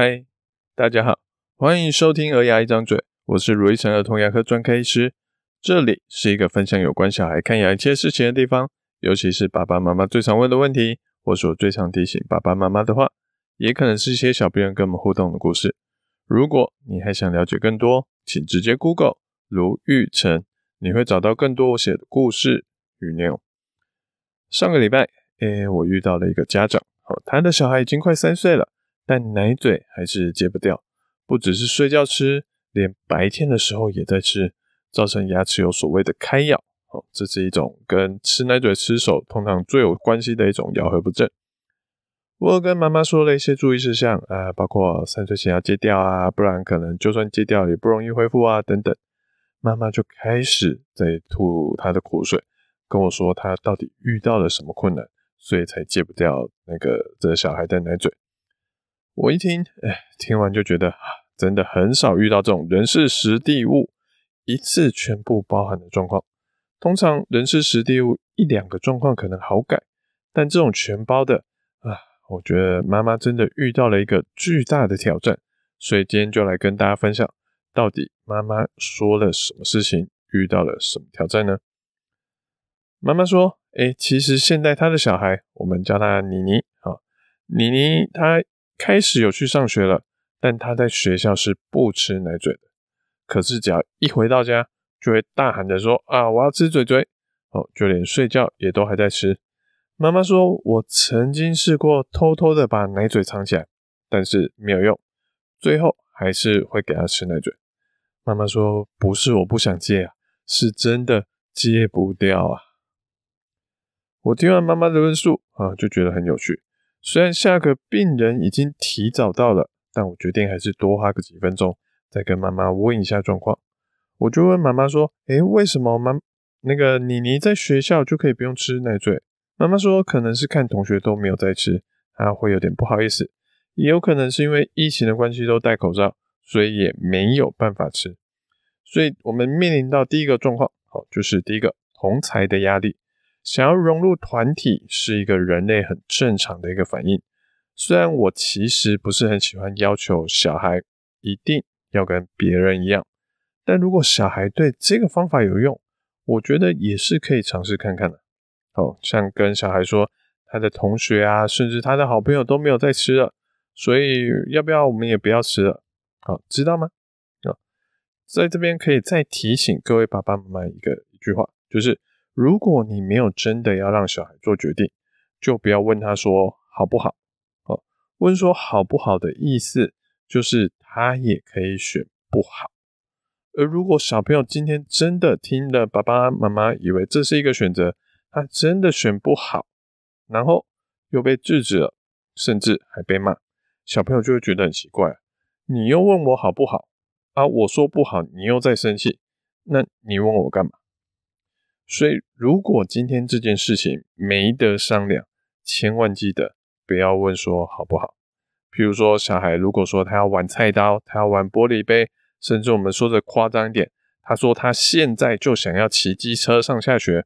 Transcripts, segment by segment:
嗨，大家好，欢迎收听《儿牙一张嘴》，我是如意成儿童牙科专科医师，这里是一个分享有关小孩看牙一切事情的地方，尤其是爸爸妈妈最常问的问题，或是我最常提醒爸爸妈妈的话，也可能是一些小朋友跟我们互动的故事。如果你还想了解更多，请直接 Google 卢玉成，你会找到更多我写的故事与内容。上个礼拜，诶，我遇到了一个家长，哦，他的小孩已经快三岁了。但奶嘴还是戒不掉，不只是睡觉吃，连白天的时候也在吃，造成牙齿有所谓的开咬。哦，这是一种跟吃奶嘴、吃手通常最有关系的一种咬合不正。我跟妈妈说了一些注意事项啊，包括三岁前要戒掉啊，不然可能就算戒掉也不容易恢复啊，等等。妈妈就开始在吐她的苦水，跟我说她到底遇到了什么困难，所以才戒不掉那个这小孩的奶嘴。我一听，哎，听完就觉得，真的很少遇到这种人事实地物一次全部包含的状况。通常人事实地物一两个状况可能好改，但这种全包的，啊，我觉得妈妈真的遇到了一个巨大的挑战。所以今天就来跟大家分享，到底妈妈说了什么事情，遇到了什么挑战呢？妈妈说，哎，其实现在她的小孩，我们叫他妮妮，啊，妮妮她。开始有去上学了，但他在学校是不吃奶嘴的。可是只要一回到家，就会大喊着说：“啊，我要吃嘴嘴！”哦，就连睡觉也都还在吃。妈妈说：“我曾经试过偷偷的把奶嘴藏起来，但是没有用，最后还是会给他吃奶嘴。”妈妈说：“不是我不想戒啊，是真的戒不掉啊。”我听完妈妈的论述啊，就觉得很有趣。虽然下个病人已经提早到了，但我决定还是多花个几分钟，再跟妈妈问一下状况。我就问妈妈说：“诶，为什么妈那个妮妮在学校就可以不用吃奶嘴？”妈妈说：“可能是看同学都没有在吃，她会有点不好意思；也有可能是因为疫情的关系都戴口罩，所以也没有办法吃。所以我们面临到第一个状况，好，就是第一个同侪的压力。”想要融入团体是一个人类很正常的一个反应。虽然我其实不是很喜欢要求小孩一定要跟别人一样，但如果小孩对这个方法有用，我觉得也是可以尝试看看的。哦，像跟小孩说他的同学啊，甚至他的好朋友都没有在吃了，所以要不要我们也不要吃了？好，知道吗？啊，在这边可以再提醒各位爸爸妈妈一个一句话，就是。如果你没有真的要让小孩做决定，就不要问他说好不好。哦，问说好不好的意思就是他也可以选不好。而如果小朋友今天真的听了爸爸妈妈以为这是一个选择，他真的选不好，然后又被制止了，甚至还被骂，小朋友就会觉得很奇怪。你又问我好不好啊？我说不好，你又在生气，那你问我干嘛？所以，如果今天这件事情没得商量，千万记得不要问说好不好。譬如说，小孩如果说他要玩菜刀，他要玩玻璃杯，甚至我们说的夸张一点，他说他现在就想要骑机车上下学，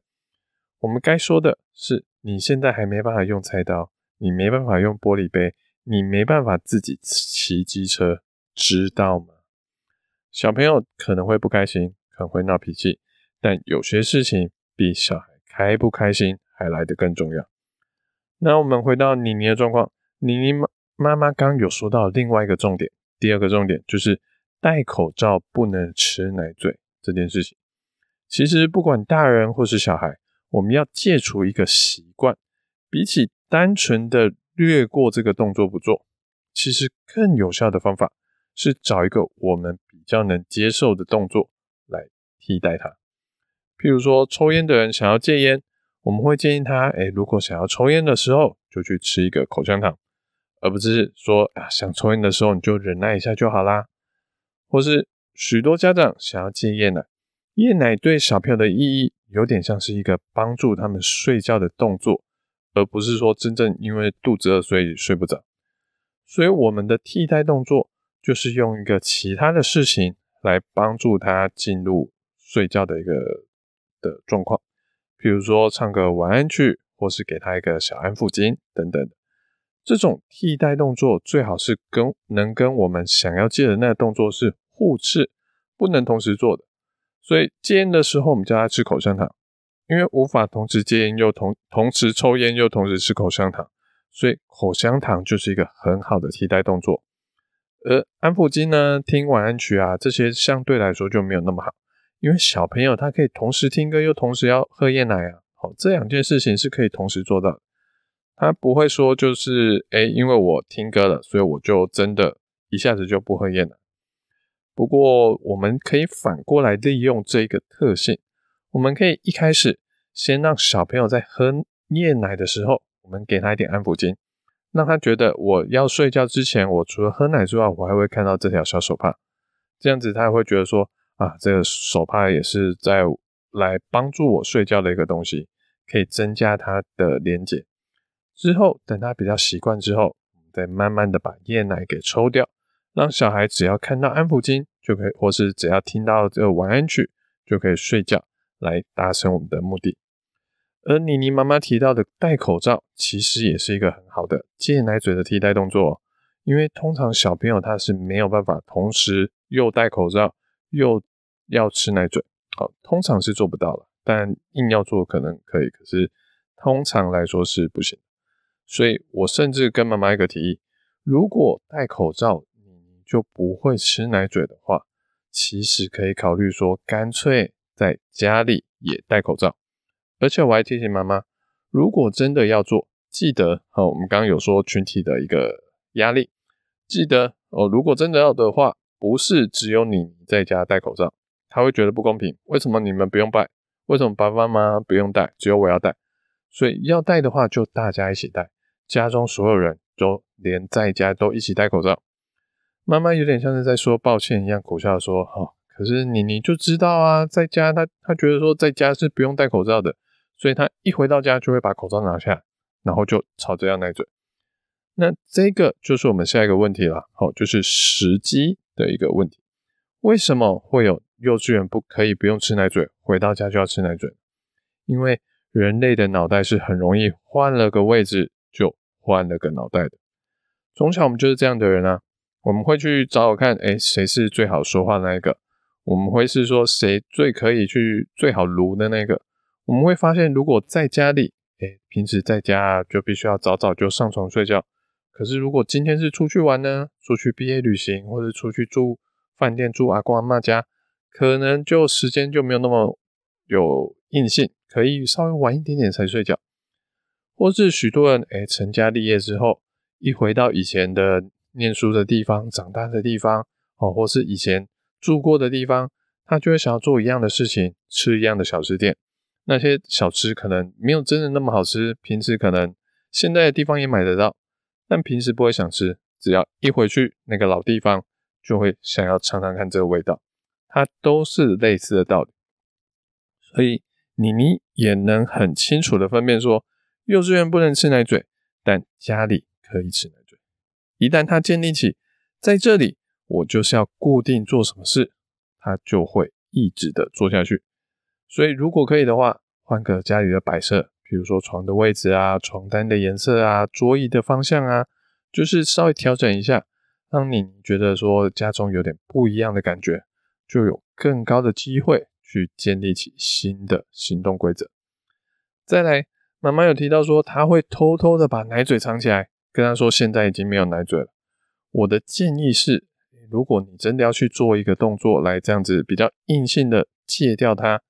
我们该说的是：你现在还没办法用菜刀，你没办法用玻璃杯，你没办法自己骑机车，知道吗？小朋友可能会不开心，可能会闹脾气。但有些事情比小孩开不开心还来得更重要。那我们回到妮妮的状况，妮妮妈妈妈刚有说到另外一个重点，第二个重点就是戴口罩不能吃奶嘴这件事情。其实不管大人或是小孩，我们要戒除一个习惯，比起单纯的略过这个动作不做，其实更有效的方法是找一个我们比较能接受的动作来替代它。譬如说，抽烟的人想要戒烟，我们会建议他：诶，如果想要抽烟的时候，就去吃一个口香糖，而不是说啊，想抽烟的时候你就忍耐一下就好啦。或是许多家长想要戒烟奶，夜奶对小朋友的意义有点像是一个帮助他们睡觉的动作，而不是说真正因为肚子饿所以睡不着。所以我们的替代动作就是用一个其他的事情来帮助他进入睡觉的一个。的状况，比如说唱个晚安曲，或是给他一个小安抚巾等等。这种替代动作最好是跟能跟我们想要戒的那个动作是互斥，不能同时做的。所以戒烟的时候，我们叫他吃口香糖，因为无法同时戒烟又同同时抽烟又同时吃口香糖，所以口香糖就是一个很好的替代动作。而安抚巾呢，听晚安曲啊，这些相对来说就没有那么好，因为小朋友他可以同时听歌又同时要喝夜奶啊，好，这两件事情是可以同时做到的。他不会说就是诶，因为我听歌了，所以我就真的一下子就不喝夜奶。不过，我们可以反过来利用这个特性，我们可以一开始先让小朋友在喝夜奶的时候，我们给他一点安抚巾，让他觉得我要睡觉之前，我除了喝奶之外，我还会看到这条小手帕，这样子他会觉得说啊，这个手帕也是在来帮助我睡觉的一个东西，可以增加它的连结。之后等他比较习惯之后，再慢慢的把夜奶给抽掉。让小孩只要看到安抚巾就可以，或是只要听到这个晚安曲就可以睡觉，来达成我们的目的。而妮妮妈妈提到的戴口罩，其实也是一个很好的戒奶嘴的替代动作，因为通常小朋友他是没有办法同时又戴口罩又要吃奶嘴，好，通常是做不到了，但硬要做可能可以，可是通常来说是不行。所以我甚至跟妈妈一个提议，如果戴口罩你，就不会吃奶嘴的话，其实可以考虑说，干脆在家里也戴口罩。而且我还提醒妈妈，如果真的要做，记得哦，我们刚刚有说群体的一个压力，记得哦，如果真的要的话，不是只有你在家戴口罩，他会觉得不公平。为什么你们不用戴？为什么爸爸妈妈不用戴？只有我要戴？所以要戴的话，就大家一起戴，家中所有人都连在家都一起戴口罩。妈妈有点像是在说抱歉一样，苦笑说：“哦，可是妮妮就知道啊，在家她她觉得说在家是不用戴口罩的，所以她一回到家就会把口罩拿下，然后就吵着要奶嘴。那这个就是我们下一个问题了，好，就是时机的一个问题。为什么会有幼稚园不可以不用吃奶嘴，回到家就要吃奶嘴？因为人类的脑袋是很容易换了个位置就换了个脑袋的。从小我们就是这样的人啊。”我们会去找找看，诶，谁是最好说话的那一个？我们会是说谁最可以去最好撸的那个？我们会发现，如果在家里，诶，平时在家就必须要早早就上床睡觉。可是如果今天是出去玩呢？出去毕业旅行，或者出去住饭店住阿公阿嬷家，可能就时间就没有那么有硬性，可以稍微晚一点点才睡觉。或是许多人，诶，成家立业之后，一回到以前的。念书的地方，长大的地方，哦，或是以前住过的地方，他就会想要做一样的事情，吃一样的小吃店。那些小吃可能没有真的那么好吃，平时可能现在的地方也买得到，但平时不会想吃。只要一回去那个老地方，就会想要尝尝看这个味道。它都是类似的道理。所以妮妮也能很清楚的分辨说，幼稚园不能吃奶嘴，但家里可以吃奶嘴。一旦他建立起在这里，我就是要固定做什么事，他就会一直的做下去。所以，如果可以的话，换个家里的摆设，比如说床的位置啊、床单的颜色啊、桌椅的方向啊，就是稍微调整一下，让你觉得说家中有点不一样的感觉，就有更高的机会去建立起新的行动规则。再来，妈妈有提到说，她会偷偷的把奶嘴藏起来。跟他说，现在已经没有奶嘴了。我的建议是，如果你真的要去做一个动作来这样子比较硬性的戒掉它，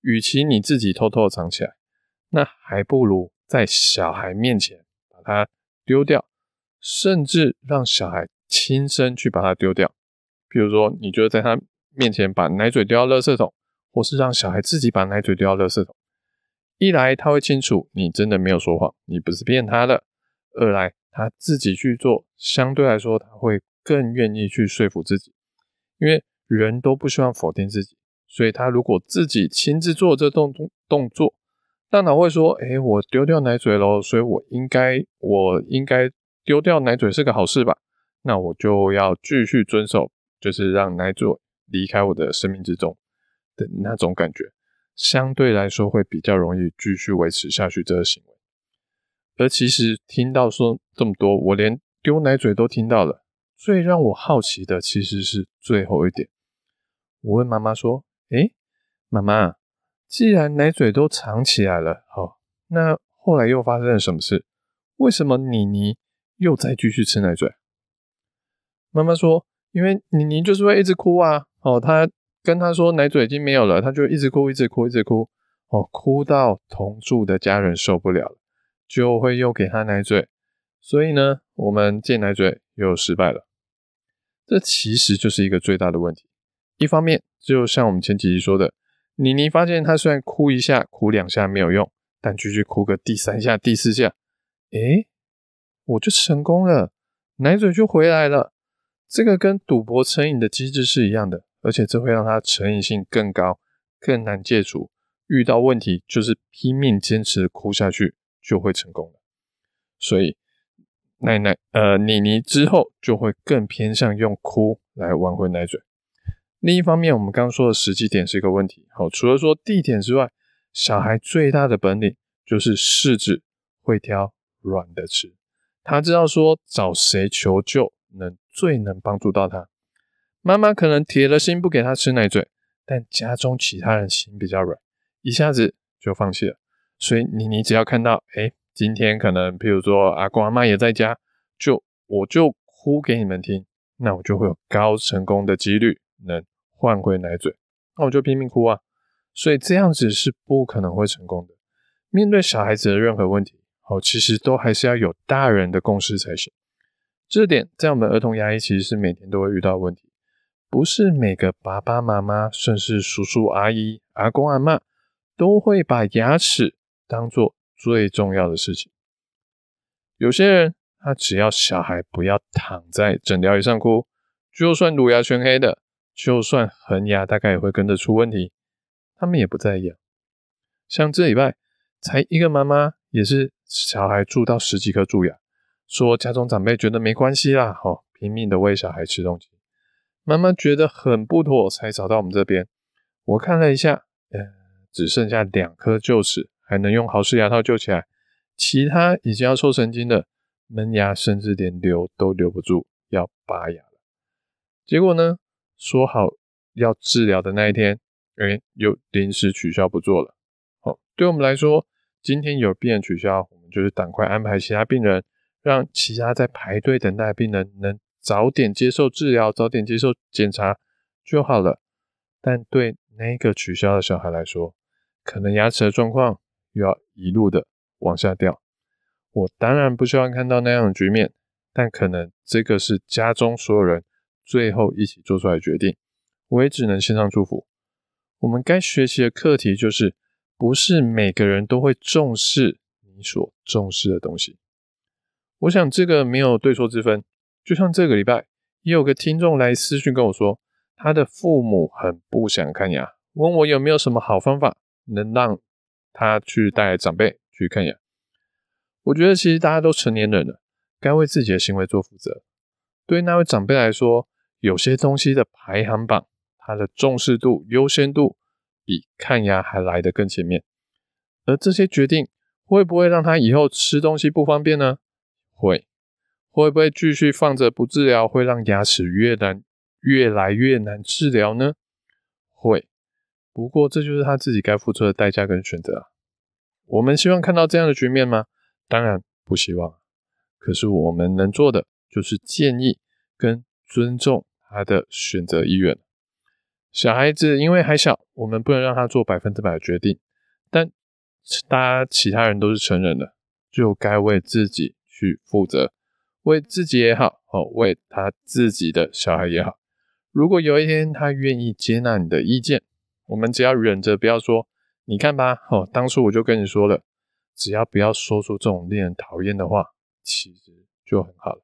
与其你自己偷偷的藏起来，那还不如在小孩面前把它丢掉，甚至让小孩亲身去把它丢掉。比如说，你就在他面前把奶嘴丢到垃圾桶，或是让小孩自己把奶嘴丢到垃圾桶。一来他会清楚你真的没有说谎，你不是骗他的；二来。他自己去做，相对来说他会更愿意去说服自己，因为人都不希望否定自己，所以他如果自己亲自做这动动动作，大脑会说：“诶，我丢掉奶嘴喽，所以我应该我应该丢掉奶嘴是个好事吧？那我就要继续遵守，就是让奶嘴离开我的生命之中的那种感觉，相对来说会比较容易继续维持下去这个行为。”而其实听到说这么多，我连丢奶嘴都听到了。最让我好奇的其实是最后一点。我问妈妈说：“诶，妈妈，既然奶嘴都藏起来了，好，那后来又发生了什么事？为什么妮妮又再继续吃奶嘴？”妈妈说：“因为妮妮就是会一直哭啊，哦，她跟她说奶嘴已经没有了，她就一直哭，一直哭，一直哭，哦，哭到同住的家人受不了了。”就会又给他奶嘴，所以呢，我们戒奶嘴又失败了。这其实就是一个最大的问题。一方面，就像我们前几集说的，妮妮发现她虽然哭一下、哭两下没有用，但继续哭个第三下、第四下，诶，我就成功了，奶嘴就回来了。这个跟赌博成瘾的机制是一样的，而且这会让他成瘾性更高，更难戒除。遇到问题就是拼命坚持哭下去。就会成功了，所以奶奶呃妮妮之后就会更偏向用哭来挽回奶嘴。另一方面，我们刚刚说的时机点是一个问题。好，除了说地点之外，小孩最大的本领就是柿子会挑软的吃。他知道说找谁求救能最能帮助到他。妈妈可能铁了心不给他吃奶嘴，但家中其他人心比较软，一下子就放弃了。所以妮妮只要看到，哎，今天可能，譬如说阿公阿妈也在家，就我就哭给你们听，那我就会有高成功的几率能换回奶嘴，那我就拼命哭啊。所以这样子是不可能会成功的。面对小孩子的任何问题，哦，其实都还是要有大人的共识才行。这点在我们儿童牙医其实是每天都会遇到问题，不是每个爸爸妈妈，甚至叔叔阿姨、阿公阿妈都会把牙齿。当做最重要的事情。有些人他只要小孩不要躺在诊疗椅上哭，就算乳牙全黑的，就算恒牙大概也会跟着出问题，他们也不在意。像这礼拜才一个妈妈，也是小孩蛀到十几颗蛀牙，说家中长辈觉得没关系啦，好拼命的喂小孩吃东西。妈妈觉得很不妥，才找到我们这边。我看了一下，呃，只剩下两颗臼齿。还能用豪氏牙套救起来，其他已经要抽神经的门牙，甚至连留都留不住，要拔牙了。结果呢，说好要治疗的那一天，哎，又临时取消不做了。好，对我们来说，今天有病人取消，我们就是赶快安排其他病人，让其他在排队等待的病人能早点接受治疗，早点接受检查就好了。但对那个取消的小孩来说，可能牙齿的状况。又要一路的往下掉，我当然不希望看到那样的局面，但可能这个是家中所有人最后一起做出来的决定，我也只能献上祝福。我们该学习的课题就是，不是每个人都会重视你所重视的东西。我想这个没有对错之分，就像这个礼拜也有个听众来私讯跟我说，他的父母很不想看牙，问我有没有什么好方法能让。他去带长辈去看牙，我觉得其实大家都成年人了，该为自己的行为做负责。对那位长辈来说，有些东西的排行榜，它的重视度、优先度比看牙还来得更前面。而这些决定会不会让他以后吃东西不方便呢？会。会不会继续放着不治疗，会让牙齿越难、越来越难治疗呢？会。不过，这就是他自己该付出的代价跟选择啊。我们希望看到这样的局面吗？当然不希望。可是我们能做的就是建议跟尊重他的选择意愿。小孩子因为还小，我们不能让他做百分之百的决定。但大家其他人都是成人了，就该为自己去负责，为自己也好，哦，为他自己的小孩也好。如果有一天他愿意接纳你的意见，我们只要忍着，不要说，你看吧，哦，当初我就跟你说了，只要不要说出这种令人讨厌的话，其实就很好了。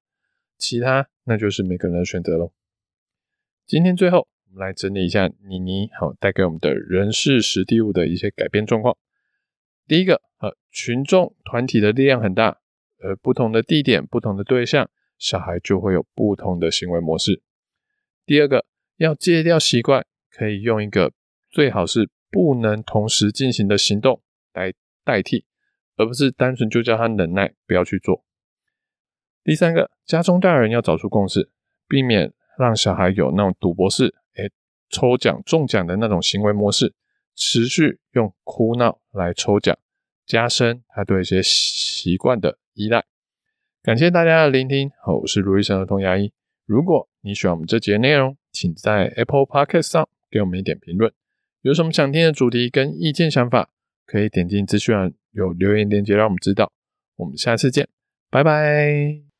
其他那就是每个人的选择喽。今天最后，我们来整理一下妮妮好带给我们的人事实地物的一些改变状况。第一个，呃，群众团体的力量很大，而不同的地点、不同的对象，小孩就会有不同的行为模式。第二个，要戒掉习惯，可以用一个。最好是不能同时进行的行动来代替，而不是单纯就叫他忍耐，不要去做。第三个，家中大人要找出共识，避免让小孩有那种赌博式，诶，抽奖中奖的那种行为模式，持续用哭闹来抽奖，加深他对一些习惯的依赖。感谢大家的聆听，我是卢医生儿童牙医。如果你喜欢我们这节内容，请在 Apple Podcast 上给我们一点评论。有什么想听的主题跟意见想法，可以点进资讯栏有留言链接让我们知道。我们下次见，拜拜。